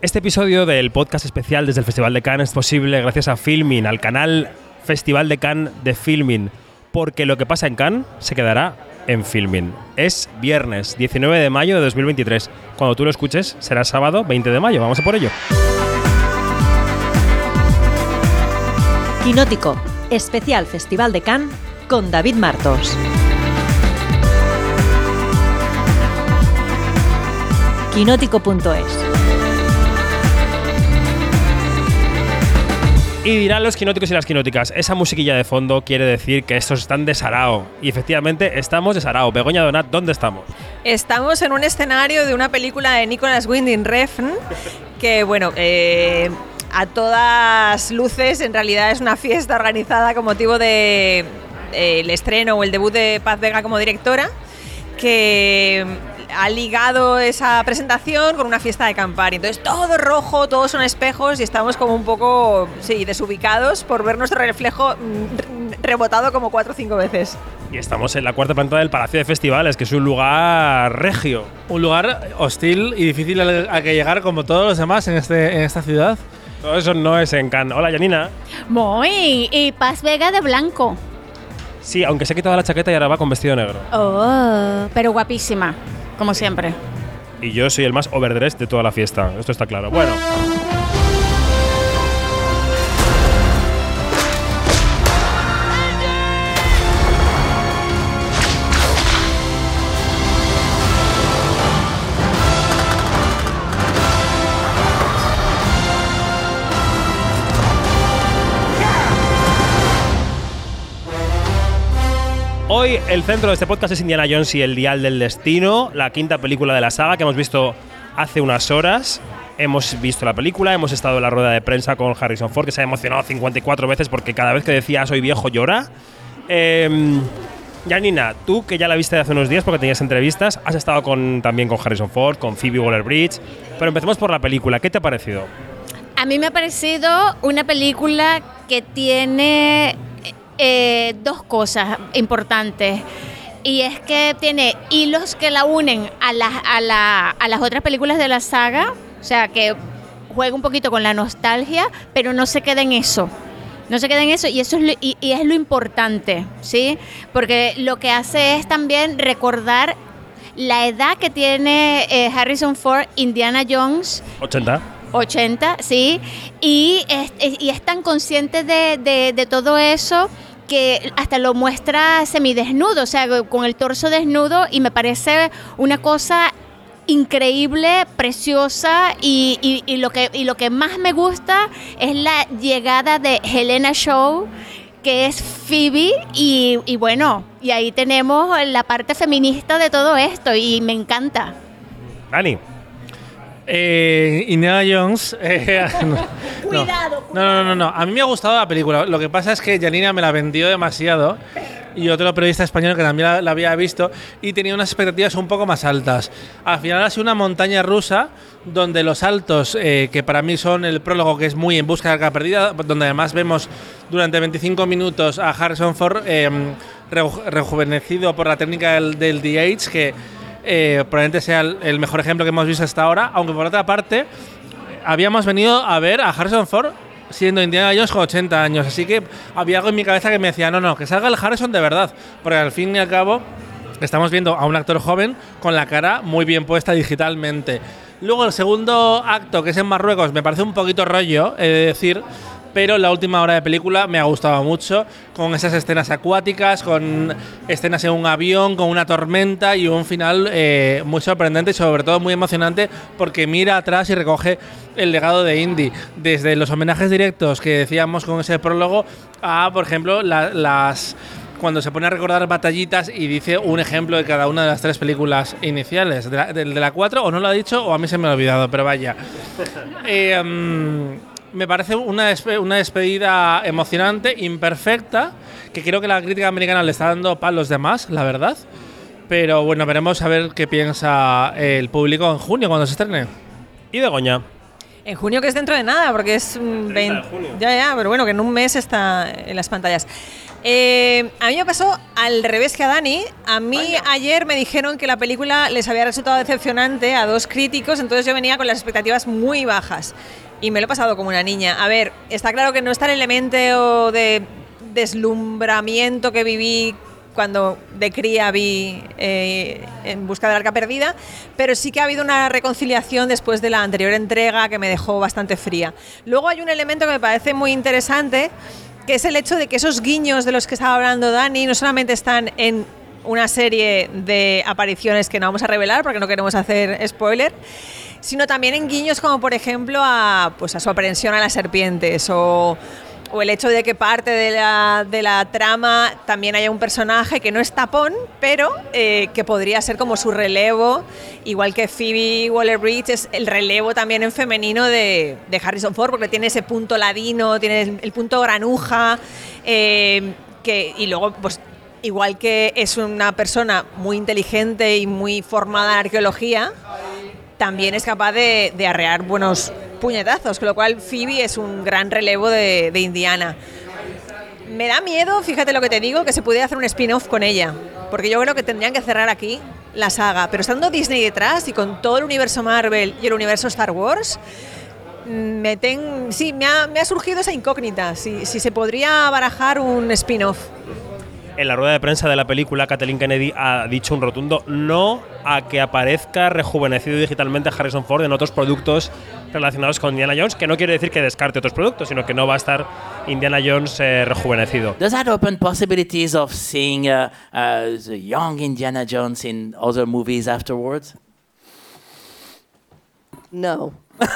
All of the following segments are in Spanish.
Este episodio del podcast especial desde el Festival de Cannes es posible gracias a Filmin, al canal Festival de Cannes de Filmin, porque lo que pasa en Cannes se quedará en Filmin. Es viernes 19 de mayo de 2023. Cuando tú lo escuches será sábado 20 de mayo. Vamos a por ello. Quinótico, especial Festival de Cannes con David Martos. Quinótico.es Y dirán los quinóticos y las quinóticas, esa musiquilla de fondo quiere decir que estos están de Sarao. Y efectivamente estamos de Sarao. Begoña Donat, ¿dónde estamos? Estamos en un escenario de una película de Nicholas Winding Refn, que bueno, eh, a todas luces en realidad es una fiesta organizada con motivo del de, el estreno o el debut de Paz Vega como directora, que ha ligado esa presentación con una fiesta de Campari. Entonces todo rojo, todos son espejos y estamos como un poco, sí, desubicados por ver nuestro reflejo mm, rebotado como cuatro o cinco veces. Y estamos en la cuarta planta del Palacio de Festivales, que es un lugar regio. Un lugar hostil y difícil a que llegar como todos los demás en, este, en esta ciudad. Todo eso no es en Cannes. Hola, Janina. Muy, y Paz Vega de blanco. Sí, aunque se ha quitado la chaqueta y ahora va con vestido negro. Oh, pero guapísima como siempre. Y yo soy el más overdressed de toda la fiesta, esto está claro. Bueno. El centro de este podcast es Indiana Jones y el Dial del Destino, la quinta película de la saga que hemos visto hace unas horas. Hemos visto la película, hemos estado en la rueda de prensa con Harrison Ford, que se ha emocionado 54 veces porque cada vez que decía soy viejo llora. Eh, Janina, tú que ya la viste hace unos días porque tenías entrevistas, has estado también con Harrison Ford, con Phoebe Waller-Bridge, pero empecemos por la película. ¿Qué te ha parecido? A mí me ha parecido una película que tiene eh, dos cosas importantes. Y es que tiene hilos que la unen a, a, a las otras películas de la saga, o sea, que juega un poquito con la nostalgia, pero no se queda en eso. No se queda en eso y eso es lo, y, es lo importante, ¿sí? Porque lo que hace es también recordar la edad que tiene eh, Harrison Ford, Indiana Jones. 80. 80, sí. Y es, y es tan consciente de, de, de todo eso que hasta lo muestra semidesnudo, o sea, con el torso desnudo y me parece una cosa increíble, preciosa y, lo que, y lo que más me gusta es la llegada de Helena Shaw que es Phoebe y, y bueno, y ahí tenemos la parte feminista de todo esto y me encanta. Dani. Eh, Indiana Jones. Eh, no, cuidado, no, no, no, no, A mí me ha gustado la película. Lo que pasa es que Janina me la vendió demasiado y otro periodista español que también la, había visto y tenía unas expectativas un poco más altas. Al final ha sido una montaña rusa donde los altos, eh, que para mí son el prólogo que es muy en busca de la perdida, donde además vemos durante 25 minutos a Harrison Ford rejuvenecido por la técnica del, del DH, que eh, probablemente sea el, mejor ejemplo que hemos visto hasta ahora, aunque por otra parte habíamos venido a ver a Harrison Ford siendo Indiana Jones con 80 años, así que había algo en mi cabeza que me decía, no, no, que salga el Harrison de verdad, porque al fin y al cabo estamos viendo a un actor joven con la cara muy bien puesta digitalmente. Luego el segundo acto, que es en Marruecos, me parece un poquito rollo, de decir, pero la última hora de película me ha gustado mucho, con esas escenas acuáticas, con escenas en un avión, con una tormenta y un final eh, muy sorprendente y sobre todo muy emocionante porque mira atrás y recoge el legado de Indy, desde los homenajes directos que decíamos con ese prólogo a, por ejemplo, las cuando se pone a recordar batallitas y dice un ejemplo de cada una de las tres películas iniciales. De la, cuatro, o no lo ha dicho, o a mí se me ha olvidado, pero vaya. Eh, mm, me parece una, una despedida emocionante, imperfecta, que creo que la crítica americana le está dando palos de más, la verdad. Pero bueno, veremos a ver qué piensa el público en junio cuando se estrene. ¿Y Begoña? En junio que es dentro de nada, porque es 20, Ya, ya, pero bueno, que en un mes está en las pantallas. Eh, a mí me pasó al revés que a Dani. A mí ayer me dijeron que la película les había resultado decepcionante a dos críticos, entonces yo venía con las expectativas muy bajas. Y me lo he pasado como una niña. A ver, está claro que no está el elemento de deslumbramiento que viví cuando de cría vi eh, En busca del arca perdida, pero sí que ha habido una reconciliación después de la anterior entrega que me dejó bastante fría. Luego hay un elemento que me parece muy interesante, que es el hecho de que esos guiños de los que estaba hablando Dani no solamente están en una serie de apariciones que no vamos a revelar porque no queremos hacer spoiler, sino también en guiños como por ejemplo a, pues a su aprehensión a las serpientes o o el hecho de que parte de la, de la trama también haya un personaje que no es tapón, pero eh, que podría ser como su relevo, igual que Phoebe Waller-Bridge es el relevo también en femenino de, de, Harrison Ford, porque tiene ese punto ladino, tiene el, punto granuja, eh, que, y luego pues igual que es una persona muy inteligente y muy formada en arqueología, también es capaz de, arrear buenos puñetazos, con lo cual Phoebe es un gran relevo de, Indiana. Me da miedo, fíjate lo que te digo, que se pudiera hacer un spin-off con ella, porque yo creo que tendrían que cerrar aquí la saga, pero estando Disney detrás y con todo el universo Marvel y el universo Star Wars, me ten, sí, me ha, surgido esa incógnita, si se podría barajar un spin-off. En la rueda de prensa de la película, Kathleen Kennedy ha dicho un rotundo no a que aparezca rejuvenecido digitalmente Harrison Ford en otros productos relacionados con Indiana Jones, que no quiere decir que descarte otros productos, sino que no va a estar Indiana Jones eh, rejuvenecido. Does that open possibilities of seeing uh, uh, the young Indiana Jones in other movies afterwards? No.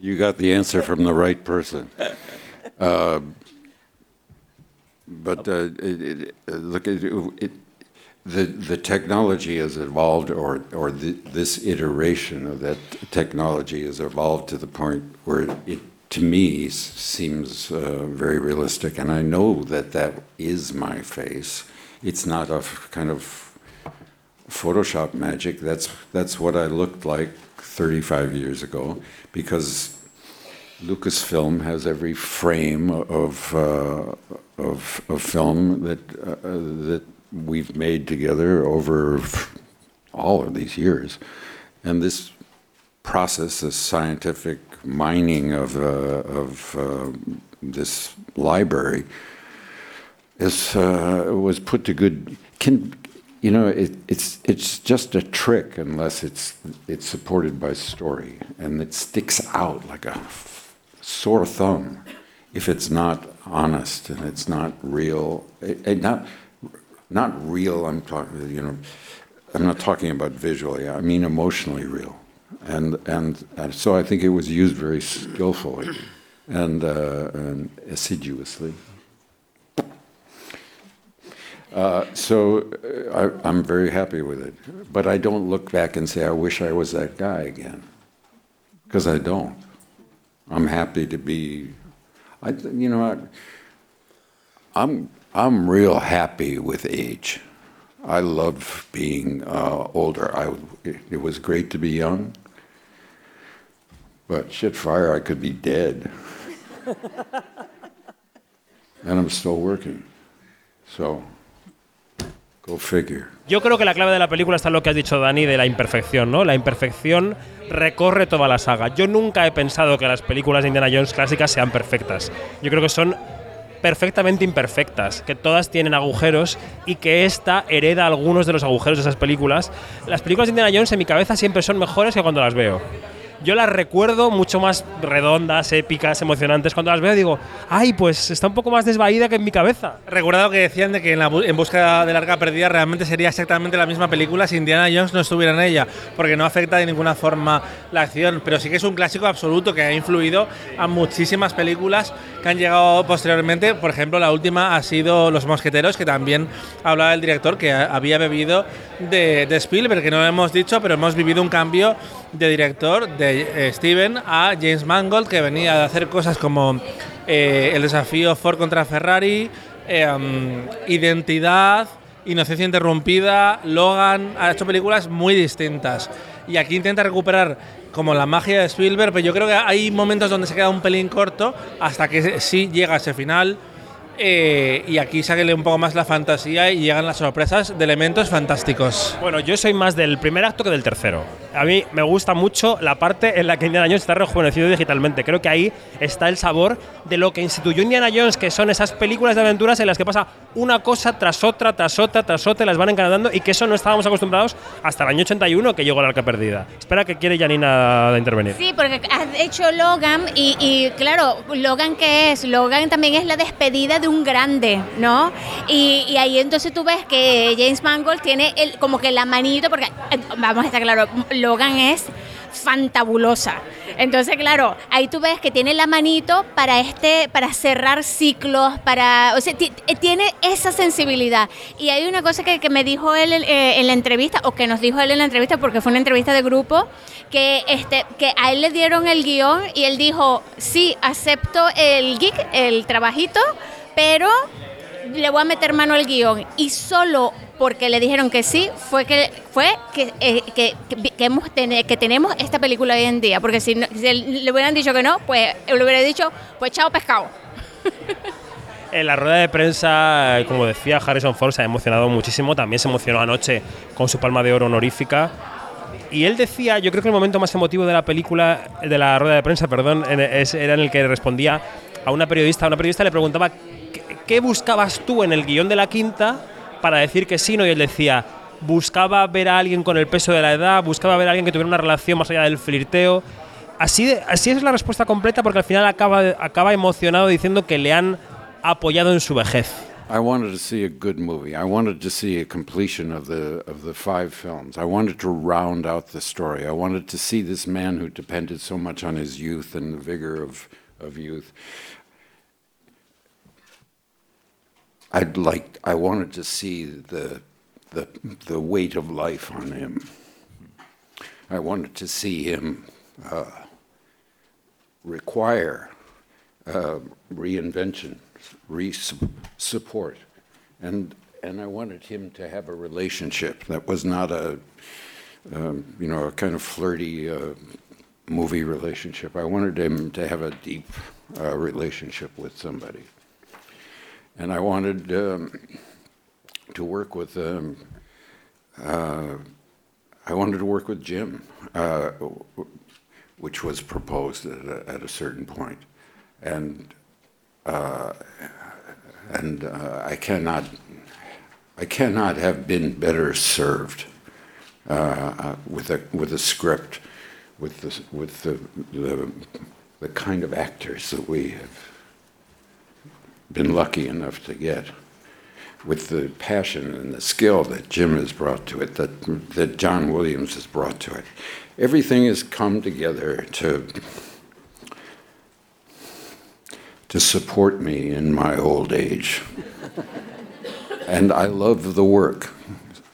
You got the answer from the right person. Uh, but uh, it, it, uh, look, it, it, the the technology has evolved, or or the, this iteration of that technology has evolved to the point where it, to me, seems uh, very realistic, and I know that that is my face. It's not a kind of Photoshop magic. That's that's what I looked like 35 years ago, because Lucasfilm has every frame of uh, of, of film that uh, that we've made together over all of these years, and this process, this scientific mining of uh, of uh, this library, is uh, was put to good. Can you know? It, it's it's just a trick unless it's it's supported by story, and it sticks out like a sore thumb if it's not honest and it's not real. It, it not not real. I'm talking. You know, I'm not talking about visually. I mean emotionally real, and and, and so I think it was used very skillfully and, uh, and assiduously. Uh, so uh, I, I'm very happy with it, but I don't look back and say I wish I was that guy again, because I don't. I'm happy to be. I, you know, I, I'm I'm real happy with age. I love being uh, older. I it, it was great to be young, but shit fire, I could be dead, and I'm still working. So, Yo creo que la clave de la película está en lo que has dicho, Dani, de la imperfección, ¿no? La imperfección recorre toda la saga. Yo nunca he pensado que las películas de Indiana Jones clásicas sean perfectas. Yo creo que son perfectamente imperfectas, que todas tienen agujeros y que esta hereda algunos de los agujeros de esas películas. Las películas de Indiana Jones en mi cabeza siempre son mejores que cuando las veo. Yo las recuerdo mucho más redondas, épicas, emocionantes. Cuando las veo digo, ay, pues está un poco más desvaída que en mi cabeza. Recuerdo que decían de que en, la bu- en busca de la arca perdida realmente sería exactamente la misma película si Indiana Jones no estuviera en ella, porque no afecta de ninguna forma la acción, pero sí que es un clásico absoluto que ha influido a muchísimas películas que han llegado posteriormente. Por ejemplo, la última ha sido Los Mosqueteros, que también hablaba el director que había bebido de, de Spielberg, que no lo hemos dicho, pero hemos vivido un cambio de director de eh, Steven a James Mangold, que venía de hacer cosas como eh, el desafío Ford contra Ferrari, um, Identidad, Inocencia Interrumpida, Logan, ha hecho películas muy distintas. Y aquí intenta recuperar como la magia de Spielberg, pero yo creo que hay momentos donde se queda un pelín corto hasta que sí llega ese final Eh, y aquí sale un poco más la fantasía y llegan las sorpresas de elementos fantásticos. Bueno, yo soy más del primer acto que del tercero. A mí me gusta mucho la parte en la que Indiana Jones está rejuvenecido digitalmente. Creo que ahí está el sabor de lo que instituyó Indiana Jones, que son esas películas de aventuras en las que pasa una cosa tras otra, tras otra, tras otra, y las van encanando y que eso no estábamos acostumbrados hasta el año 81 que llegó la arca perdida. Espera que quiere Janina intervenir. Sí, porque has hecho Logan y, y, claro, Logan qué es? Logan también es la despedida de un grande, ¿no? Y, y ahí entonces tú ves que James Mangold tiene el, como que la manito, porque eh, vamos a estar claro, Logan es fantabulosa. Entonces, claro, ahí tú ves que tiene la manito para este, para cerrar ciclos, para, o sea, eh, tiene esa sensibilidad. Y hay una cosa que, que me dijo él eh, en la entrevista, o que nos dijo él en la entrevista, porque fue una entrevista de grupo, que este, que a él le dieron el guion y él dijo, sí, acepto el gig, el trabajito, pero le voy a meter mano al guion. Y solo porque le dijeron que sí, fue que fue que, eh, que, que, tenemos esta película hoy en día. Porque si, no, si, le hubieran dicho que no, pues le hubiera dicho, pues chao pescado. En la rueda de prensa, como decía Harrison Ford, se ha emocionado muchísimo. También se emocionó anoche con su palma de oro honorífica. Y él decía, yo creo que el momento más emotivo de la película, de la rueda de prensa, perdón, era en el que respondía a una periodista. Una periodista le preguntaba, ¿qué buscabas tú en el guion de la quinta para decir que sí? No? Y él decía, buscaba ver a alguien con el peso de la edad, buscaba ver a alguien que tuviera una relación más allá del flirteo. Así, de, así es la respuesta completa porque al final acaba, acaba emocionado diciendo que le han apoyado en su vejez. I wanted to see a good movie. I wanted to see a completion of the of the five films. I wanted to round out the story. I wanted to see this man who depended so much on his youth and the vigor of, of youth. I'd like I wanted to see the the the weight of life on him. I wanted to see him uh, require uh, reinvention, re support, and and I wanted him to have a relationship that was not a um, you know a kind of flirty uh, movie relationship. I wanted him to have a deep uh, relationship with somebody, and I wanted um, to work with. Um, uh, I wanted to work with Jim, uh, which was proposed at a, at a certain point and uh, and uh, I cannot I cannot have been better served uh, with a with a script with the with the, the the kind of actors that we have been lucky enough to get with the passion and the skill that Jim has brought to it that that John Williams has brought to it everything has come together to to support me in my old age. and I love the work.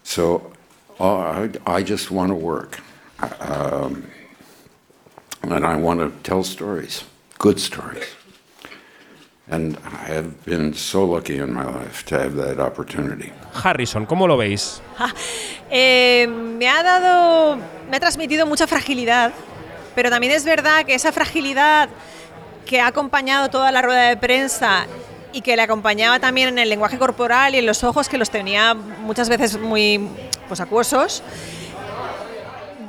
So uh, I, I, just want to work. Um, and I want to tell stories, good stories. And I have been so lucky in my life to have that opportunity. Harrison, ¿cómo lo veis? eh, me ha dado, me ha transmitido mucha fragilidad, pero también es verdad que esa fragilidad que ha acompañado toda la rueda de prensa y que le acompañaba también en el lenguaje corporal y en los ojos, que los tenía muchas veces muy pues, acuosos,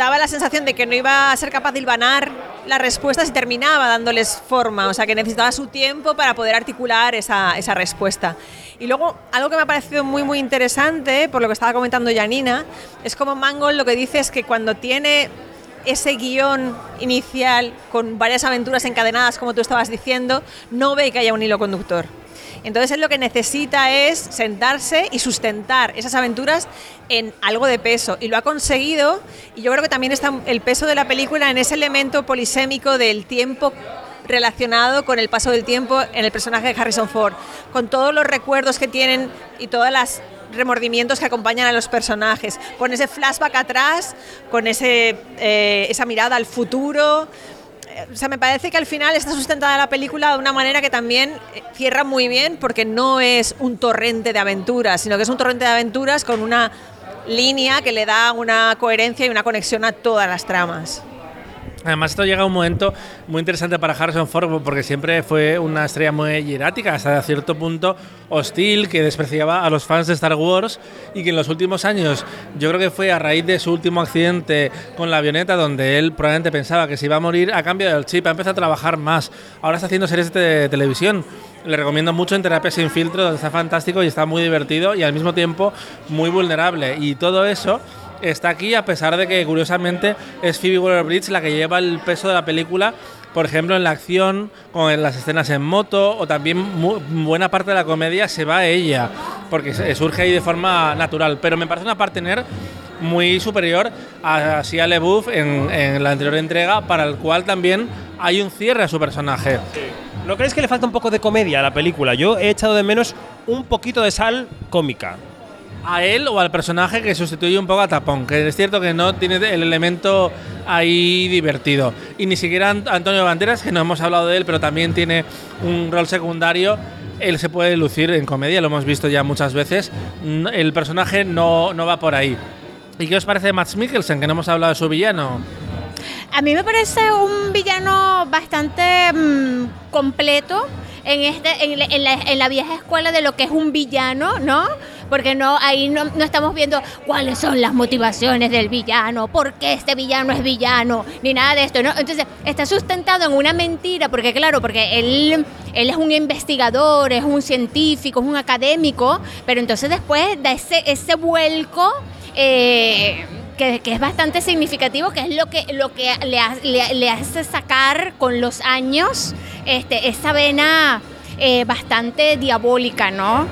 daba la sensación de que no iba a ser capaz de hilvanar las respuestas y terminaba dándoles forma, o sea que necesitaba su tiempo para poder articular esa, esa respuesta. Y luego, algo que me ha parecido muy, muy interesante, por lo que estaba comentando Janina, es como Mangold lo que dice es que cuando tiene ese guion inicial con varias aventuras encadenadas, como tú estabas diciendo, no ve que haya un hilo conductor. Entonces él lo que necesita es sentarse y sustentar esas aventuras en algo de peso. Y lo ha conseguido. Y yo creo que también está el peso de la película en ese elemento polisémico del tiempo relacionado con el paso del tiempo en el personaje de Harrison Ford, con todos los recuerdos que tienen y todas las remordimientos que acompañan a los personajes, con ese flashback atrás, con ese, eh, esa mirada al futuro. O sea, me parece que al final está sustentada la película de una manera que también eh, cierra muy bien, porque no es un torrente de aventuras, sino que es un torrente de aventuras con una línea que le da una coherencia y una conexión a todas las tramas. Además, esto llega a un momento muy interesante para Harrison Ford porque siempre fue una estrella muy hierática, hasta cierto punto hostil, que despreciaba a los fans de Star Wars y que en los últimos años, yo creo que fue a raíz de su último accidente con la avioneta, donde él probablemente pensaba que se iba a morir, a cambio del chip, ha empezado a trabajar más. Ahora está haciendo series de televisión. Le recomiendo mucho en Terapia sin filtro, donde está fantástico y está muy divertido y al mismo tiempo muy vulnerable. Y todo eso está aquí a pesar de que curiosamente es Phoebe Waller-Bridge la que lleva el peso de la película, por ejemplo en la acción, con las escenas en moto o también buena parte de la comedia se va a ella, porque surge ahí de forma natural. Pero me parece una partner muy superior a Sia LeBouf en, en la anterior entrega, para el cual también hay un cierre a su personaje. ¿No crees que le falta un poco de comedia a la película? Yo he echado de menos un poquito de sal cómica a él o al personaje que sustituye un poco a Tapón, que es cierto que no tiene el elemento ahí divertido. Y ni siquiera Antonio Banderas, que no hemos hablado de él, pero también tiene un rol secundario, él se puede lucir en comedia, lo hemos visto ya muchas veces. El personaje no, no va por ahí. ¿Y qué os parece Max Mikkelsen, que no hemos hablado de su villano? A mí me parece un villano bastante mm, completo en, este, en, la, en la vieja escuela de lo que es un villano, ¿no? Porque no ahí no, estamos viendo cuáles son las motivaciones del villano, por qué este villano es villano, ni nada de esto, ¿no? Entonces, está sustentado en una mentira, porque claro, porque él, él es un investigador, es un científico, es un académico, pero entonces después da ese, ese vuelco. Eh, que, es bastante significativo, que es lo que, lo que le, le, hace sacar con los años este, esa vena eh, bastante diabólica, ¿no?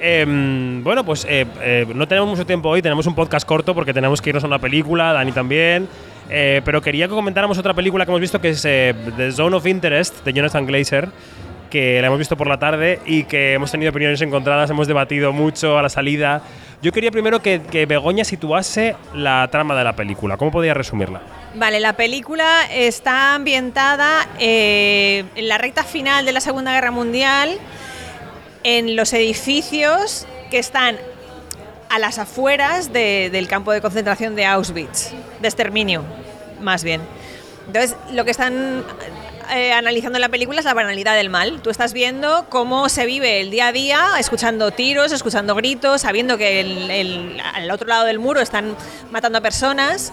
Em, bueno, pues eh, eh, no tenemos mucho tiempo hoy, tenemos un podcast corto porque tenemos que irnos a una película, Dani también. Eh, pero quería que comentáramos otra película que hemos visto que es The Zone of Interest de Jonathan Glazer, que la hemos visto por la tarde y que hemos tenido opiniones encontradas, hemos debatido mucho a la salida. Yo quería primero que, que Begoña situase la trama de la película. ¿Cómo podía resumirla? Vale, la película está ambientada en la recta final de la Segunda Guerra Mundial en los edificios que están a las afueras del campo de concentración de Auschwitz, de exterminio, más bien. Entonces, lo que están eh, analizando en la película es la banalidad del mal. Tú estás viendo cómo se vive el día a día, escuchando tiros, escuchando gritos, sabiendo que al otro lado del muro están matando a personas.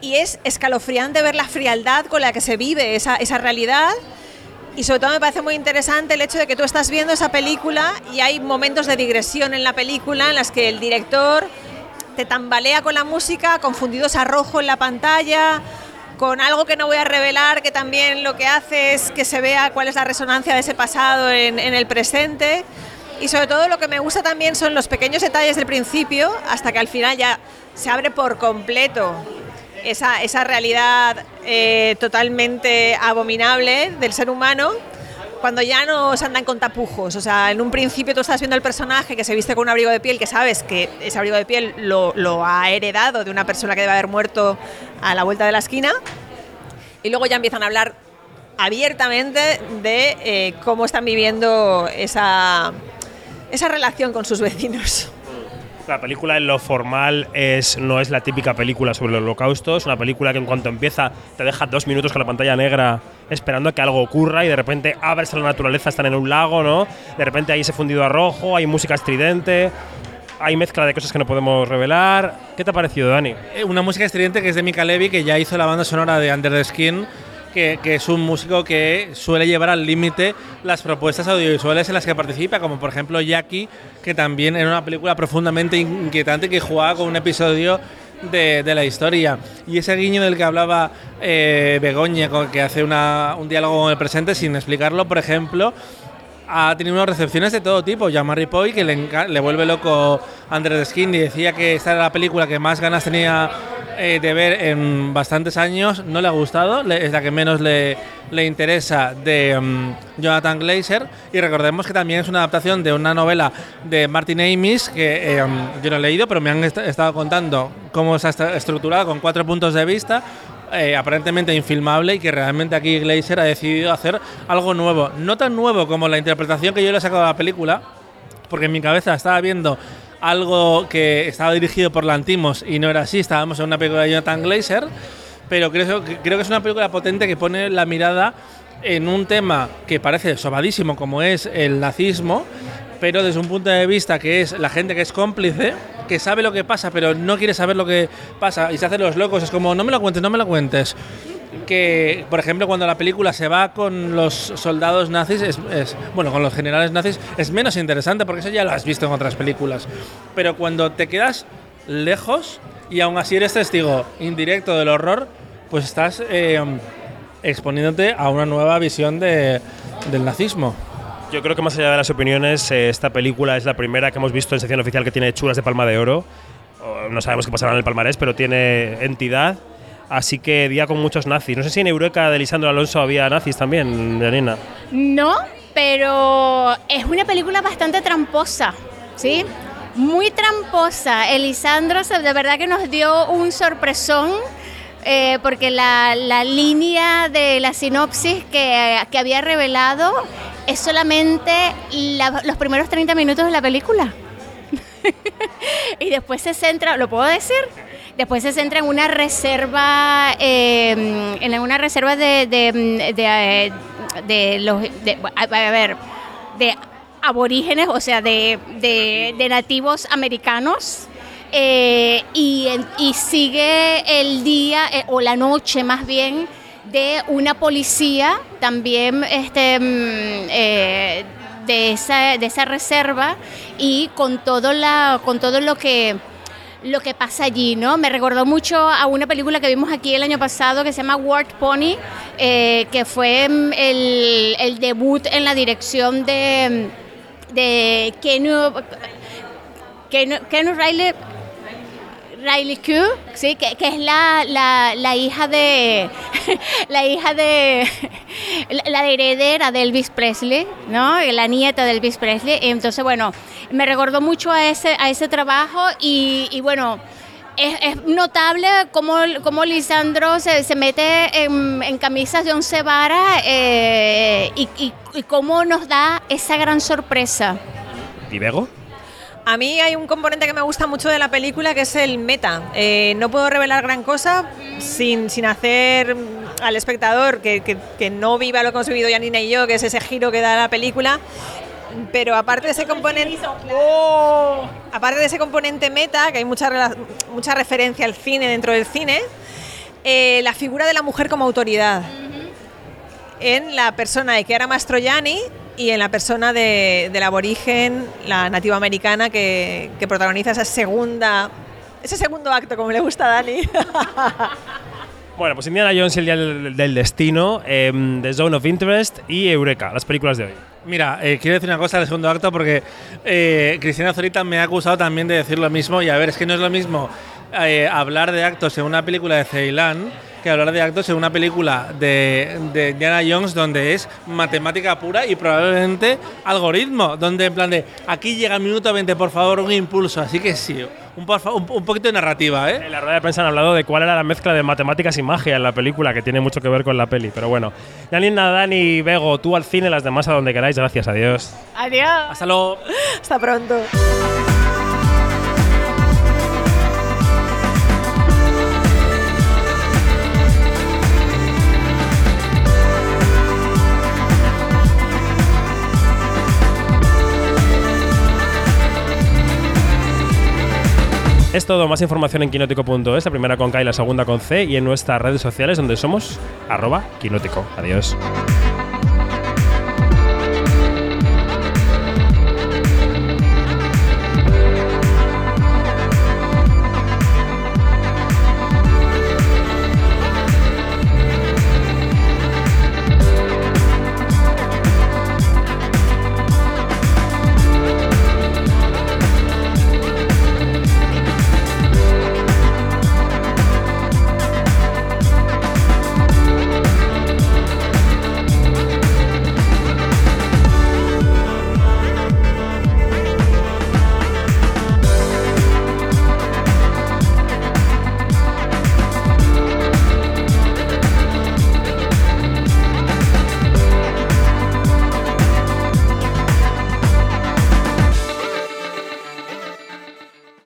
Y es escalofriante ver la frialdad con la que se vive esa, esa realidad y sobre todo me parece muy interesante el hecho de que tú estás viendo esa película y hay momentos de digresión en la película en las que el director te tambalea con la música, confundidos a rojo en la pantalla, con algo que no voy a revelar, que también lo que hace es que se vea cuál es la resonancia de ese pasado en, en el presente. Y sobre todo lo que me gusta también son los pequeños detalles del principio hasta que al final ya se abre por completo esa, esa realidad eh, totalmente abominable del ser humano cuando ya no se andan con tapujos. O sea, en un principio tú estás viendo el personaje que se viste con un abrigo de piel, que sabes que ese abrigo de piel lo, lo ha heredado de una persona que debe haber muerto a la vuelta de la esquina. Y luego ya empiezan a hablar abiertamente de eh, cómo están viviendo esa, esa relación con sus vecinos. La película en lo formal es, no es la típica película sobre el holocausto, es una película que en cuanto empieza te deja dos minutos con la pantalla negra esperando a que algo ocurra y de repente abres a la naturaleza, están en un lago, ¿no? De repente hay ese fundido a rojo, hay música estridente, hay mezcla de cosas que no podemos revelar. ¿Qué te ha parecido, Dani? Eh, una música estridente que es de Mika Levy, que ya hizo la banda sonora de Under the Skin que, es un músico que suele llevar al límite las propuestas audiovisuales en las que participa, como por ejemplo Jackie, que también era una película profundamente inquietante que jugaba con un episodio de, la historia. Y ese guiño del que hablaba eh, Begoña, que hace un diálogo con el presente sin explicarlo, por ejemplo, ha tenido unas recepciones de todo tipo. Mary Poy, que le, le vuelve loco Andrés Skin y decía que esta era la película que más ganas tenía eh, de ver en bastantes años, no le ha gustado, es la que menos le, le interesa de mm, Jonathan Glazer. Y recordemos que también es una adaptación de una novela de Martin Amis, que eh, mm, yo no he leído, pero me han estado contando cómo está estructurada con cuatro puntos de vista. Eh, aparentemente infilmable y que realmente aquí Glazer ha decidido hacer algo nuevo. No tan nuevo como la interpretación que yo le he sacado de la película, porque en mi cabeza estaba viendo algo que estaba dirigido por Lantimos y no era así, estábamos en una película de Jonathan Glazer, pero creo, creo que es una película potente que pone la mirada en un tema que parece sobadísimo como es el nazismo, pero desde un punto de vista que es la gente que es cómplice, que sabe lo que pasa, pero no quiere saber lo que pasa y se hacen los locos, es como, no me lo cuentes, no me lo cuentes. Que, por ejemplo, cuando la película se va con los soldados nazis, es, es- bueno, con los generales nazis, es menos interesante porque eso ya lo has visto en otras películas. Pero cuando te quedas lejos y aún así eres testigo indirecto del horror, pues estás eh, exponiéndote a una nueva visión de- del nazismo. Yo creo que más allá de las opiniones, eh, esta película es la primera que hemos visto en sección oficial que tiene chulas de palma de oro. No sabemos qué pasará en el palmarés, pero tiene entidad. Así que día con muchos nazis. No sé si en Eureka de Lisandro Alonso había nazis también, Janina. No, pero es una película bastante tramposa, ¿sí? Muy tramposa. Elisandro de verdad que nos dio un sorpresón. eh, porque la, la línea de la sinopsis que, que había revelado es solamente la- los primeros 30 minutos de la película. y después se centra, ¿lo puedo decir? Después se centra en una reserva, eh, en una reserva de, de, de, eh, los, a, ver, de aborígenes, o sea, de, de- nativos americanos. eh, y, y sigue el día eh, o la noche más bien de una policía también este, mm, eh, de, esa, de esa reserva y con todo, la, con todo lo que lo que pasa allí, ¿no? Me recordó mucho a una película que vimos aquí el año pasado que se llama Ward Pony, eh, que fue mm, el, el debut en la dirección de, de Kenu, Kenu Riley, Riley Q, sí, que, es la, la, hija de la hija de la, heredera de Elvis Presley, ¿no? La nieta de Elvis Presley. Entonces, bueno, me recordó mucho a ese a ese trabajo y, bueno. Es, notable cómo, cómo Lisandro se, se mete en, camisas de once varas eh, y, y, cómo nos da esa gran sorpresa. A mí hay un componente que me gusta mucho de la película que es el meta. Eh, no puedo revelar gran cosa sin, sin hacer mm, al espectador que, que- que no viva lo que hemos vivido Janina y yo, que es ese giro que da la película. Pero aparte de ese componente, ¡Oh! aparte de ese componente meta, que hay mucha referencia al cine dentro del cine, eh, la figura de la mujer como autoridad en la persona de Chiara Mastroianni y en la persona de, del aborigen, la nativa americana, que, que protagoniza esa segunda, ese segundo acto, como le gusta a Dani. Bueno, pues Indiana Jones y el Día del, del Destino, em, The Zone of Interest y Eureka, las películas de hoy. Mira, eh, quiero decir una cosa del segundo acto porque eh, Cristina Zorita me ha acusado también de decir lo mismo y a ver, es que no es lo mismo eh, hablar de actos en una película de Ceilán que hablar de actos en una película de, de Indiana Jones donde es matemática pura y probablemente algoritmo, donde en plan de aquí llega el minuto 20, por favor, un impulso, así que sí, un, un poquito de narrativa, ¿eh? En la rueda de prensa han hablado de cuál era la mezcla de matemáticas y magia en la película, que tiene mucho que ver con la peli. Pero bueno, Janina, Dani, Bego, tú al cine, las demás a donde queráis. Gracias, adiós. Adiós. Hasta luego. Hasta pronto. Es todo, más información en quinótico.es, la primera con K y la segunda con C, y en nuestras redes sociales donde somos arroba quinótico. Adiós.